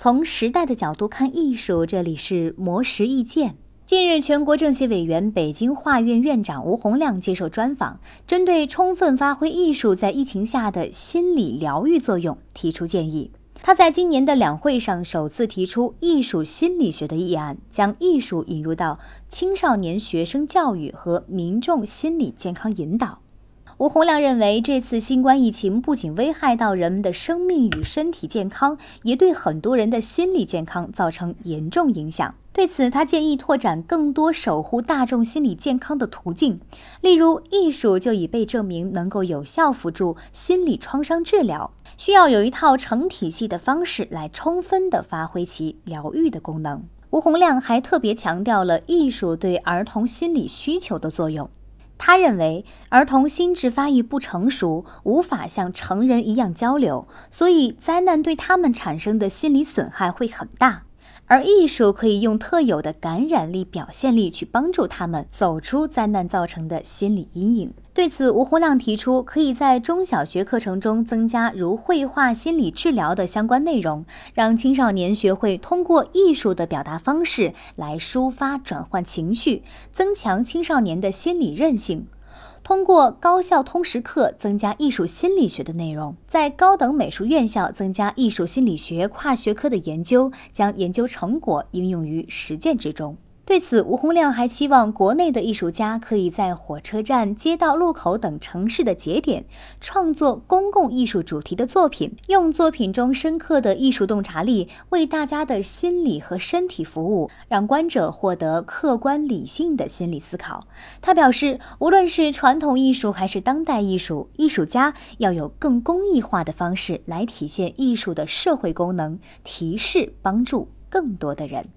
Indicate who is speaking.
Speaker 1: 从时代的角度看艺术，这里是魔石意见。近日，全国政协委员、北京画院院长吴洪亮接受专访，针对充分发挥艺术在疫情下的心理疗愈作用提出建议。他在今年的两会上首次提出艺术心理学的议案，将艺术引入到青少年学生教育和民众心理健康引导。吴洪亮认为，这次新冠疫情不仅危害到人们的生命与身体健康，也对很多人的心理健康造成严重影响。对此，他建议拓展更多守护大众心理健康的途径，例如艺术就已被证明能够有效辅助心理创伤治疗，需要有一套成体系的方式来充分的发挥其疗愈的功能。吴洪亮还特别强调了艺术对儿童心理需求的作用。他认为，儿童心智发育不成熟，无法像成人一样交流，所以灾难对他们产生的心理损害会很大。而艺术可以用特有的感染力、表现力去帮助他们走出灾难造成的心理阴影。对此，吴洪亮提出，可以在中小学课程中增加如绘画、心理治疗的相关内容，让青少年学会通过艺术的表达方式来抒发、转换情绪，增强青少年的心理韧性。通过高校通识课增加艺术心理学的内容，在高等美术院校增加艺术心理学跨学科的研究，将研究成果应用于实践之中。对此，吴洪亮还期望国内的艺术家可以在火车站、街道路口等城市的节点创作公共艺术主题的作品，用作品中深刻的艺术洞察力为大家的心理和身体服务，让观者获得客观理性的心理思考。他表示，无论是传统艺术还是当代艺术，艺术家要有更公益化的方式来体现艺术的社会功能，提示帮助更多的人。